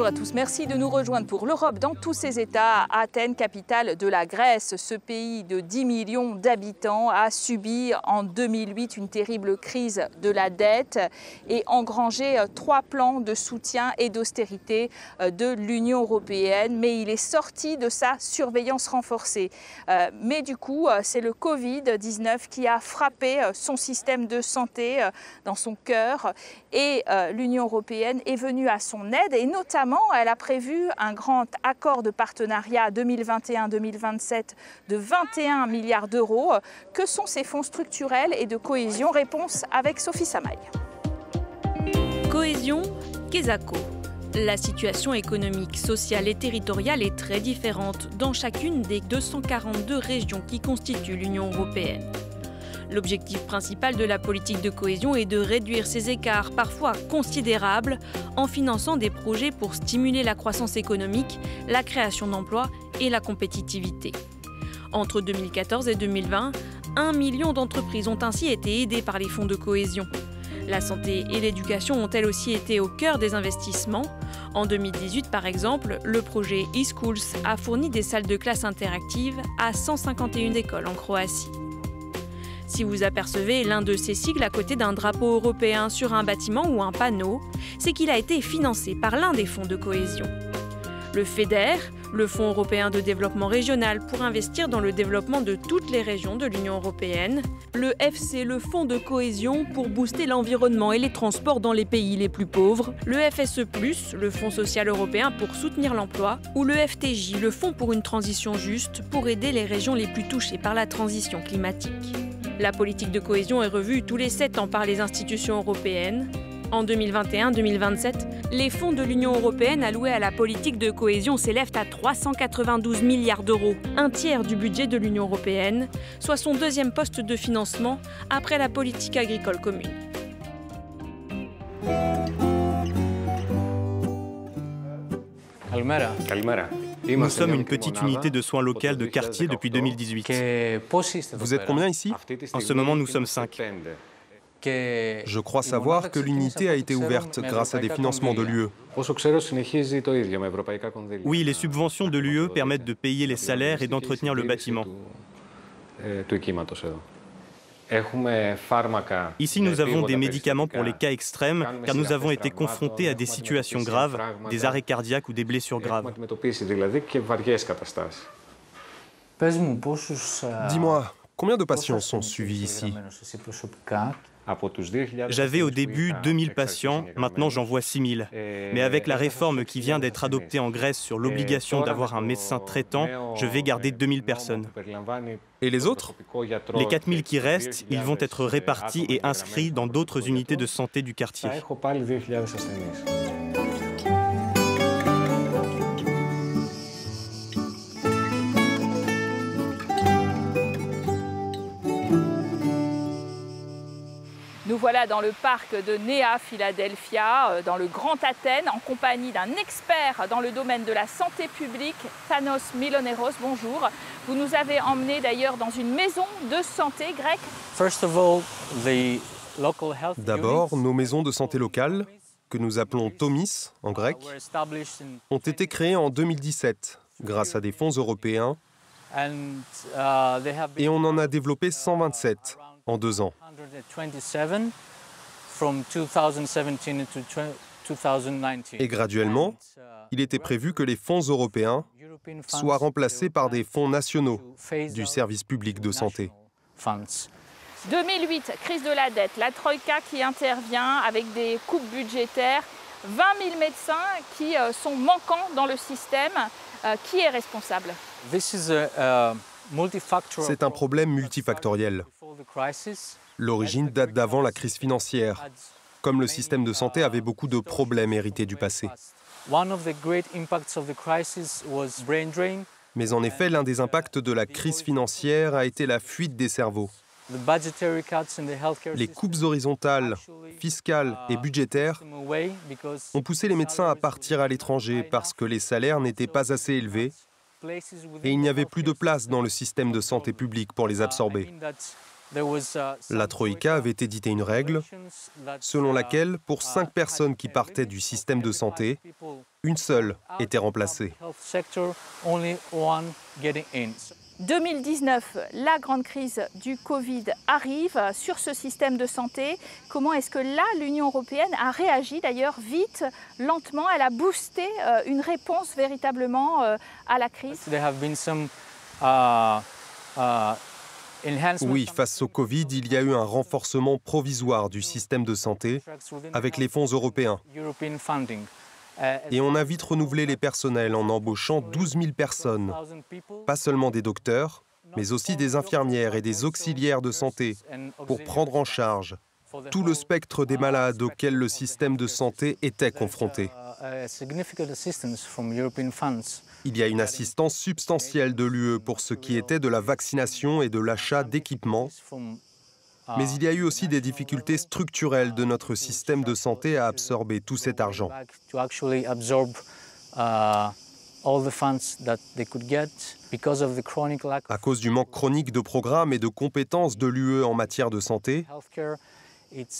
Bonjour à tous, merci de nous rejoindre pour l'Europe dans tous ses états. Athènes, capitale de la Grèce, ce pays de 10 millions d'habitants a subi en 2008 une terrible crise de la dette et engrangé euh, trois plans de soutien et d'austérité euh, de l'Union européenne. Mais il est sorti de sa surveillance renforcée. Euh, mais du coup, c'est le Covid-19 qui a frappé son système de santé dans son cœur et l'Union européenne est venue à son aide et notamment Elle a prévu un grand accord de partenariat 2021-2027 de 21 milliards d'euros. Que sont ces fonds structurels et de cohésion? Réponse avec Sophie Samaï. Cohésion, Kesako. La situation économique, sociale et territoriale est très différente dans chacune des 242 régions qui constituent l'Union européenne. L'objectif principal de la politique de cohésion est de réduire ces écarts parfois considérables en finançant des projets pour stimuler la croissance économique, la création d'emplois et la compétitivité. Entre 2014 et 2020, un million d'entreprises ont ainsi été aidées par les fonds de cohésion. La santé et l'éducation ont elles aussi été au cœur des investissements. En 2018, par exemple, le projet eSchools a fourni des salles de classe interactives à 151 écoles en Croatie. Si vous apercevez l'un de ces sigles à côté d'un drapeau européen sur un bâtiment ou un panneau, c'est qu'il a été financé par l'un des fonds de cohésion. Le FEDER, le Fonds européen de développement régional pour investir dans le développement de toutes les régions de l'Union européenne, le FC, le Fonds de cohésion pour booster l'environnement et les transports dans les pays les plus pauvres, le FSE, le Fonds social européen pour soutenir l'emploi, ou le FTJ, le Fonds pour une transition juste pour aider les régions les plus touchées par la transition climatique. La politique de cohésion est revue tous les 7 ans par les institutions européennes. En 2021-2027, les fonds de l'Union européenne alloués à la politique de cohésion s'élèvent à 392 milliards d'euros, un tiers du budget de l'Union européenne, soit son deuxième poste de financement après la politique agricole commune. Nous sommes une petite unité de soins locale de quartier depuis 2018. Vous êtes combien ici En ce moment, nous sommes cinq. Je crois savoir que l'unité a été ouverte grâce à des financements de l'UE. Oui, les subventions de l'UE permettent de payer les salaires et d'entretenir le bâtiment. Ici, nous avons des médicaments pour les cas extrêmes, car nous avons été confrontés à des situations graves, des arrêts cardiaques ou des blessures graves. Dis-moi, combien de patients sont suivis ici? J'avais au début 2000 patients, maintenant j'en vois 6000. Mais avec la réforme qui vient d'être adoptée en Grèce sur l'obligation d'avoir un médecin traitant, je vais garder 2000 personnes. Et les autres Les 4000 qui restent, ils vont être répartis et inscrits dans d'autres unités de santé du quartier. Nous voilà dans le parc de Nea Philadelphia, euh, dans le Grand Athènes, en compagnie d'un expert dans le domaine de la santé publique, Thanos Miloneros. Bonjour. Vous nous avez emmenés d'ailleurs dans une maison de santé grecque. D'abord, nos maisons de santé locales, que nous appelons Tomis en grec, ont été créées en 2017 grâce à des fonds européens et on en a développé 127 en deux ans. Et graduellement, il était prévu que les fonds européens soient remplacés par des fonds nationaux du service public de santé. 2008, crise de la dette, la Troïka qui intervient avec des coupes budgétaires, 20 000 médecins qui euh, sont manquants dans le système. Euh, qui est responsable? C'est un problème multifactoriel. L'origine date d'avant la crise financière, comme le système de santé avait beaucoup de problèmes hérités du passé. Mais en effet, l'un des impacts de la crise financière a été la fuite des cerveaux. Les coupes horizontales, fiscales et budgétaires ont poussé les médecins à partir à l'étranger parce que les salaires n'étaient pas assez élevés et il n'y avait plus de place dans le système de santé publique pour les absorber. La Troïka avait édité une règle selon laquelle, pour cinq personnes qui partaient du système de santé, une seule était remplacée. 2019, la grande crise du Covid arrive sur ce système de santé. Comment est-ce que là, l'Union européenne a réagi d'ailleurs vite, lentement? Elle a boosté euh, une réponse véritablement euh, à la crise oui, face au Covid, il y a eu un renforcement provisoire du système de santé avec les fonds européens. Et on a vite renouvelé les personnels en embauchant 12 000 personnes, pas seulement des docteurs, mais aussi des infirmières et des auxiliaires de santé, pour prendre en charge tout le spectre des malades auxquels le système de santé était confronté. Il y a une assistance substantielle de l'UE pour ce qui était de la vaccination et de l'achat d'équipements. Mais il y a eu aussi des difficultés structurelles de notre système de santé à absorber tout cet argent. À cause du manque chronique de programmes et de compétences de l'UE en matière de santé,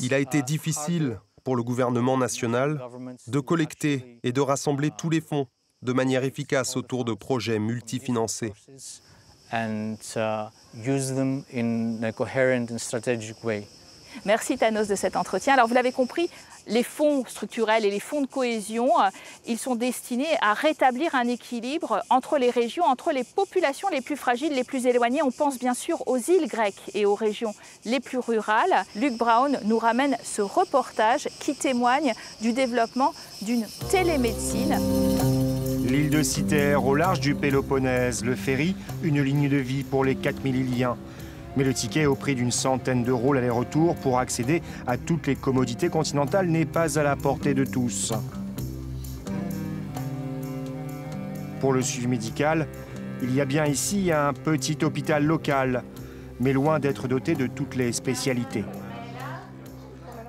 il a été difficile pour le gouvernement national de collecter et de rassembler tous les fonds de manière efficace autour de projets multifinancés. Merci Thanos de cet entretien. Alors vous l'avez compris, les fonds structurels et les fonds de cohésion, ils sont destinés à rétablir un équilibre entre les régions, entre les populations les plus fragiles, les plus éloignées. On pense bien sûr aux îles grecques et aux régions les plus rurales. Luc Brown nous ramène ce reportage qui témoigne du développement d'une télémédecine. L'île de Citerre, au large du Péloponnèse, le ferry, une ligne de vie pour les 4000 Iliens. Mais le ticket au prix d'une centaine d'euros l'aller-retour pour accéder à toutes les commodités continentales n'est pas à la portée de tous. Pour le suivi médical, il y a bien ici un petit hôpital local, mais loin d'être doté de toutes les spécialités.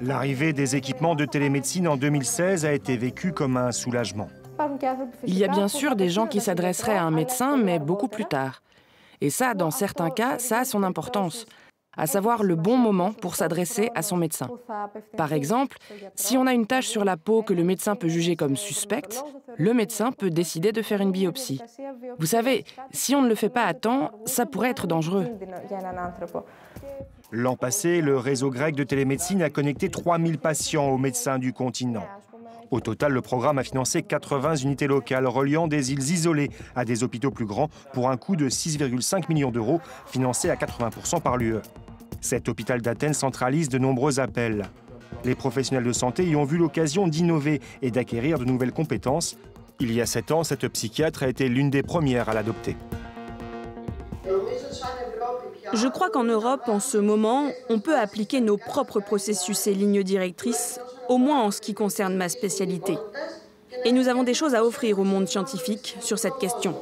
L'arrivée des équipements de télémédecine en 2016 a été vécue comme un soulagement. Il y a bien sûr des gens qui s'adresseraient à un médecin, mais beaucoup plus tard. Et ça, dans certains cas, ça a son importance, à savoir le bon moment pour s'adresser à son médecin. Par exemple, si on a une tache sur la peau que le médecin peut juger comme suspecte, le médecin peut décider de faire une biopsie. Vous savez, si on ne le fait pas à temps, ça pourrait être dangereux. L'an passé, le réseau grec de télémédecine a connecté 3000 patients aux médecins du continent. Au total, le programme a financé 80 unités locales reliant des îles isolées à des hôpitaux plus grands pour un coût de 6,5 millions d'euros, financé à 80% par l'UE. Cet hôpital d'Athènes centralise de nombreux appels. Les professionnels de santé y ont vu l'occasion d'innover et d'acquérir de nouvelles compétences. Il y a sept ans, cette psychiatre a été l'une des premières à l'adopter. Je crois qu'en Europe, en ce moment, on peut appliquer nos propres processus et lignes directrices au moins en ce qui concerne ma spécialité. Et nous avons des choses à offrir au monde scientifique sur cette question.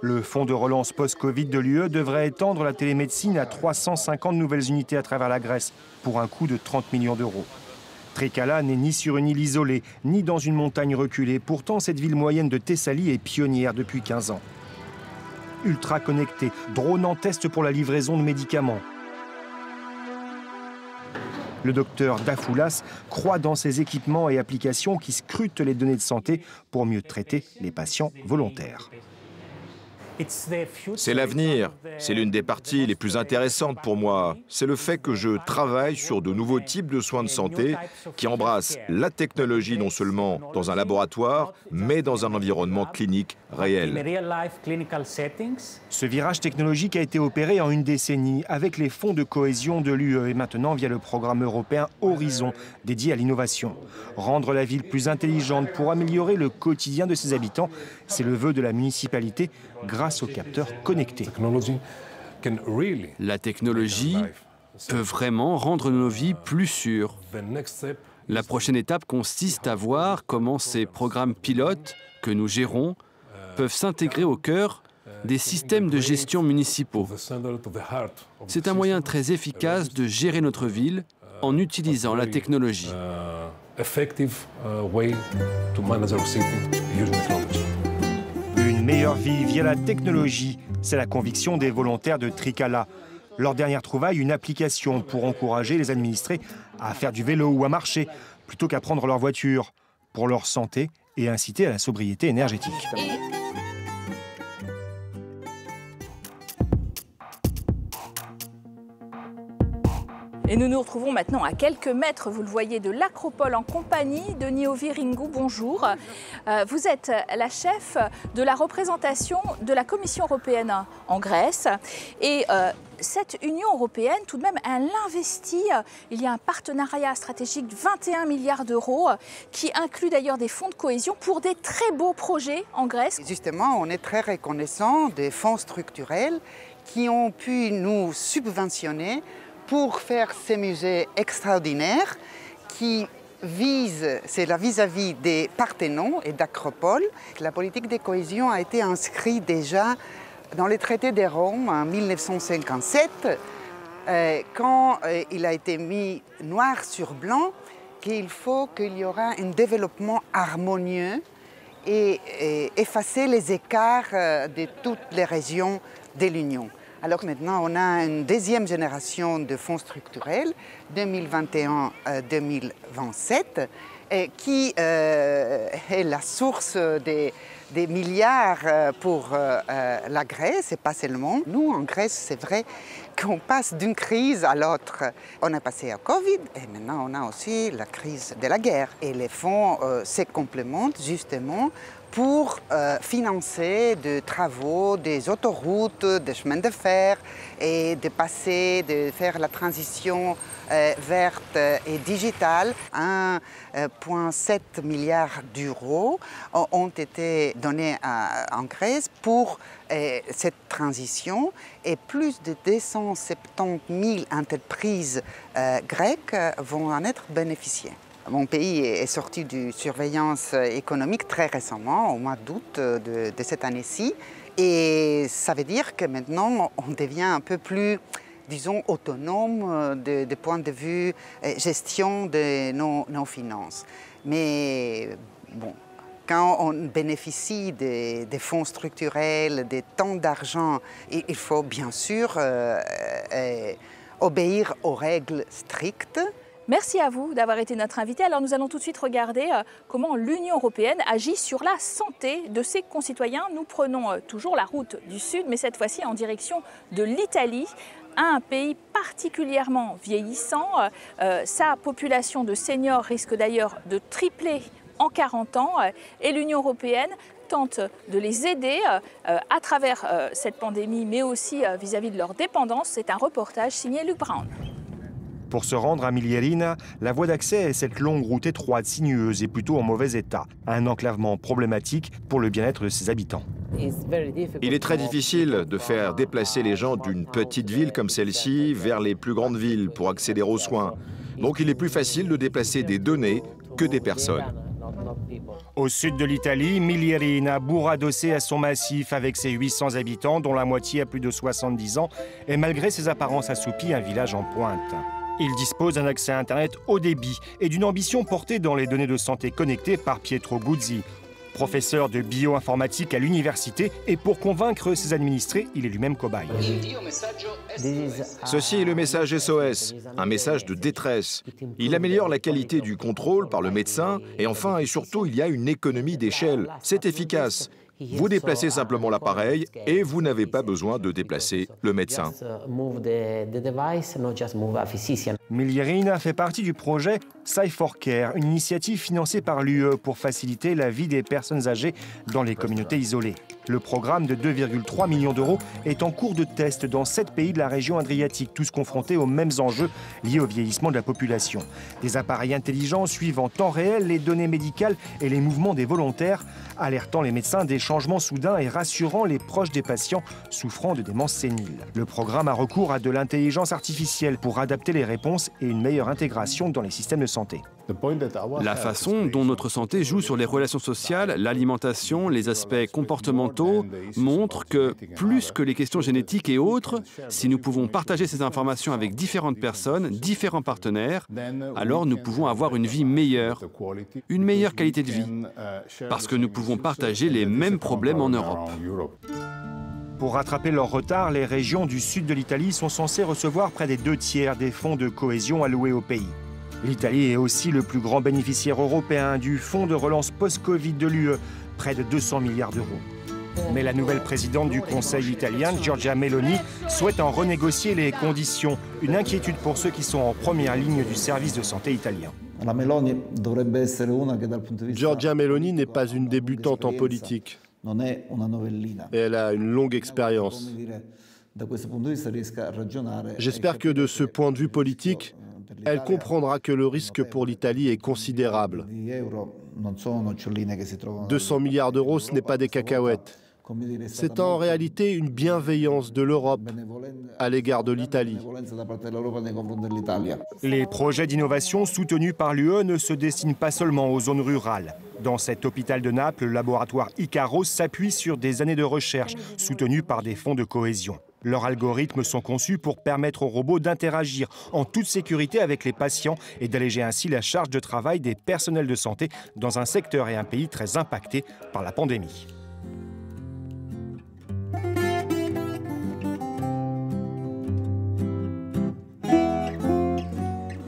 Le fonds de relance post-Covid de l'UE devrait étendre la télémédecine à 350 nouvelles unités à travers la Grèce pour un coût de 30 millions d'euros. Trikala n'est ni sur une île isolée, ni dans une montagne reculée. Pourtant, cette ville moyenne de Thessalie est pionnière depuis 15 ans. Ultra connectée, drone en test pour la livraison de médicaments, le docteur Dafoulas croit dans ces équipements et applications qui scrutent les données de santé pour mieux traiter les patients volontaires. C'est l'avenir. C'est l'une des parties les plus intéressantes pour moi. C'est le fait que je travaille sur de nouveaux types de soins de santé qui embrassent la technologie non seulement dans un laboratoire, mais dans un environnement clinique réel. Ce virage technologique a été opéré en une décennie avec les fonds de cohésion de l'UE et maintenant via le programme européen Horizon dédié à l'innovation. Rendre la ville plus intelligente pour améliorer le quotidien de ses habitants, c'est le vœu de la municipalité grâce aux capteurs connectés. La technologie peut vraiment rendre nos vies plus sûres. La prochaine étape consiste à voir comment ces programmes pilotes que nous gérons peuvent s'intégrer au cœur des systèmes de gestion municipaux. C'est un moyen très efficace de gérer notre ville en utilisant la technologie meilleure vie via la technologie. C'est la conviction des volontaires de Tricala. Leur dernière trouvaille, une application pour encourager les administrés à faire du vélo ou à marcher plutôt qu'à prendre leur voiture pour leur santé et inciter à la sobriété énergétique. Et nous nous retrouvons maintenant à quelques mètres, vous le voyez, de l'acropole en compagnie de Niovi Ringu. Bonjour. Euh, vous êtes la chef de la représentation de la Commission européenne en Grèce. Et euh, cette Union européenne, tout de même, elle investit. Il y a un partenariat stratégique de 21 milliards d'euros qui inclut d'ailleurs des fonds de cohésion pour des très beaux projets en Grèce. Justement, on est très reconnaissant des fonds structurels qui ont pu nous subventionner pour faire ces musées extraordinaires qui visent, c'est la vis-à-vis des Parthénons et d'Acropole. La politique de cohésion a été inscrite déjà dans les traités de Rome en 1957, euh, quand euh, il a été mis noir sur blanc qu'il faut qu'il y aura un développement harmonieux et, et effacer les écarts euh, de toutes les régions de l'Union. Alors maintenant, on a une deuxième génération de fonds structurels, 2021-2027, qui euh, est la source des, milliards euh, pour euh, la Grèce et pas seulement. Nous, en Grèce, c'est vrai qu'on passe d'une crise à l'autre. On est passé à Covid et maintenant on a aussi la crise de la guerre. Et les fonds se complémentent justement pour euh, financer des travaux, des autoroutes, des chemins de fer et de passer, de faire la transition euh, verte et digitale. 1,7 milliard d'euros ont été donnés en Grèce pour euh, cette transition et plus de 270 000 entreprises grecques vont en être bénéficiées. Mon pays est sorti de surveillance économique très récemment, au mois d'août de, cette année-ci. Et ça veut dire que maintenant, on devient un peu plus, disons, autonome du de point de vue euh, gestion de nos, finances. Mais bon, quand on bénéficie des, fonds structurels, des temps d'argent, il faut bien sûr euh, euh, obéir aux règles strictes. Merci à vous d'avoir été notre invité. Alors nous allons tout de suite regarder euh, comment l'Union européenne agit sur la santé de ses concitoyens. Nous prenons euh, toujours la route du Sud, mais cette fois-ci en direction de l'Italie un pays particulièrement vieillissant. Euh, sa population de seniors risque d'ailleurs de tripler en 40 ans et l'Union européenne tente de les aider à travers cette pandémie, mais aussi vis-à-vis -vis de leur dépendance. C'est un reportage signé Luc Brown. Pour se rendre à Miglierina, la voie d'accès est cette longue route étroite, sinueuse et plutôt en mauvais état. Un enclavement problématique pour le bien-être de ses habitants. Il est très difficile de faire déplacer les gens d'une petite ville comme celle-ci vers les plus grandes villes pour accéder aux soins. Donc il est plus facile de déplacer des données que des personnes. Au sud de l'Italie, Miglierina, bourg adossé à son massif avec ses 800 habitants, dont la moitié a plus de 70 ans, est malgré ses apparences assoupies un village en pointe. Il dispose d'un accès à Internet haut débit et d'une ambition portée dans les données de santé connectées par Pietro Guzzi, professeur de bioinformatique à l'université, et pour convaincre ses administrés, il est lui-même cobaye. Ceci est le message SOS, un message de détresse. Il améliore la qualité du contrôle par le médecin, et enfin et surtout, il y a une économie d'échelle. C'est efficace. Vous déplacez simplement l'appareil et vous n'avez pas besoin de déplacer le médecin. Milierina fait partie du projet Sci for Care, une initiative financée par l'UE pour faciliter la vie des personnes âgées dans les communautés isolées. Le programme de 2,3 millions d'euros est en cours de test dans sept pays de la région adriatique, tous confrontés aux mêmes enjeux liés au vieillissement de la population. Des appareils intelligents suivent en temps réel les données médicales et les mouvements des volontaires, alertant les médecins des changements soudains et rassurant les proches des patients souffrant de démence sénile. Le programme a recours à de l'intelligence artificielle pour adapter les réponses et une meilleure intégration dans les systèmes de santé. La façon dont notre santé joue sur les relations sociales, l'alimentation, les aspects comportementaux montre que, plus que les questions génétiques et autres, si nous pouvons partager ces informations avec différentes personnes, différents partenaires, alors nous pouvons avoir une vie meilleure, une meilleure qualité de vie, parce que nous pouvons partager les mêmes problèmes en Europe. Pour rattraper leur retard, les régions du sud de l'Italie sont censées recevoir près des deux tiers des fonds de cohésion alloués au pays. L'Italie est aussi le plus grand bénéficiaire européen du fonds de relance post-Covid de l'UE, près de 200 milliards d'euros. Mais la nouvelle présidente du Conseil italien, Giorgia Meloni, souhaite en renégocier les conditions. Une inquiétude pour ceux qui sont en première ligne du service de santé italien. Giorgia Meloni n'est pas une débutante en politique. Et elle a une longue expérience. J'espère que de ce point de vue politique, elle comprendra que le risque pour l'Italie est considérable. 200 milliards d'euros, ce n'est pas des cacahuètes. C'est en réalité une bienveillance de l'Europe à l'égard de l'Italie. Les projets d'innovation soutenus par l'UE ne se destinent pas seulement aux zones rurales. Dans cet hôpital de Naples, le laboratoire Icaros s'appuie sur des années de recherche soutenues par des fonds de cohésion. Leurs algorithmes sont conçus pour permettre aux robots d'interagir en toute sécurité avec les patients et d'alléger ainsi la charge de travail des personnels de santé dans un secteur et un pays très impactés par la pandémie.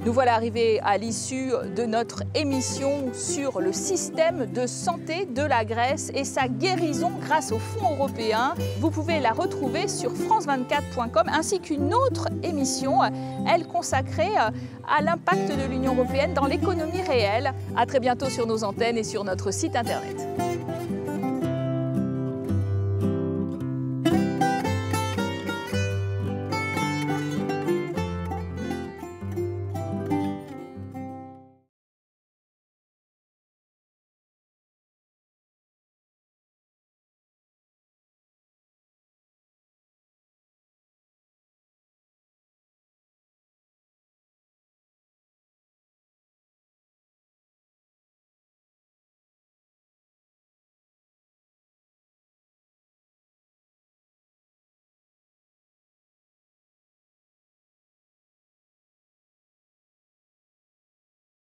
Nous voilà arrivés à l'issue de notre émission sur le système de santé de la Grèce et sa guérison grâce aux fonds européens. Vous pouvez la retrouver sur france24.com ainsi qu'une autre émission, elle consacrée à l'impact de l'Union européenne dans l'économie réelle. À très bientôt sur nos antennes et sur notre site internet.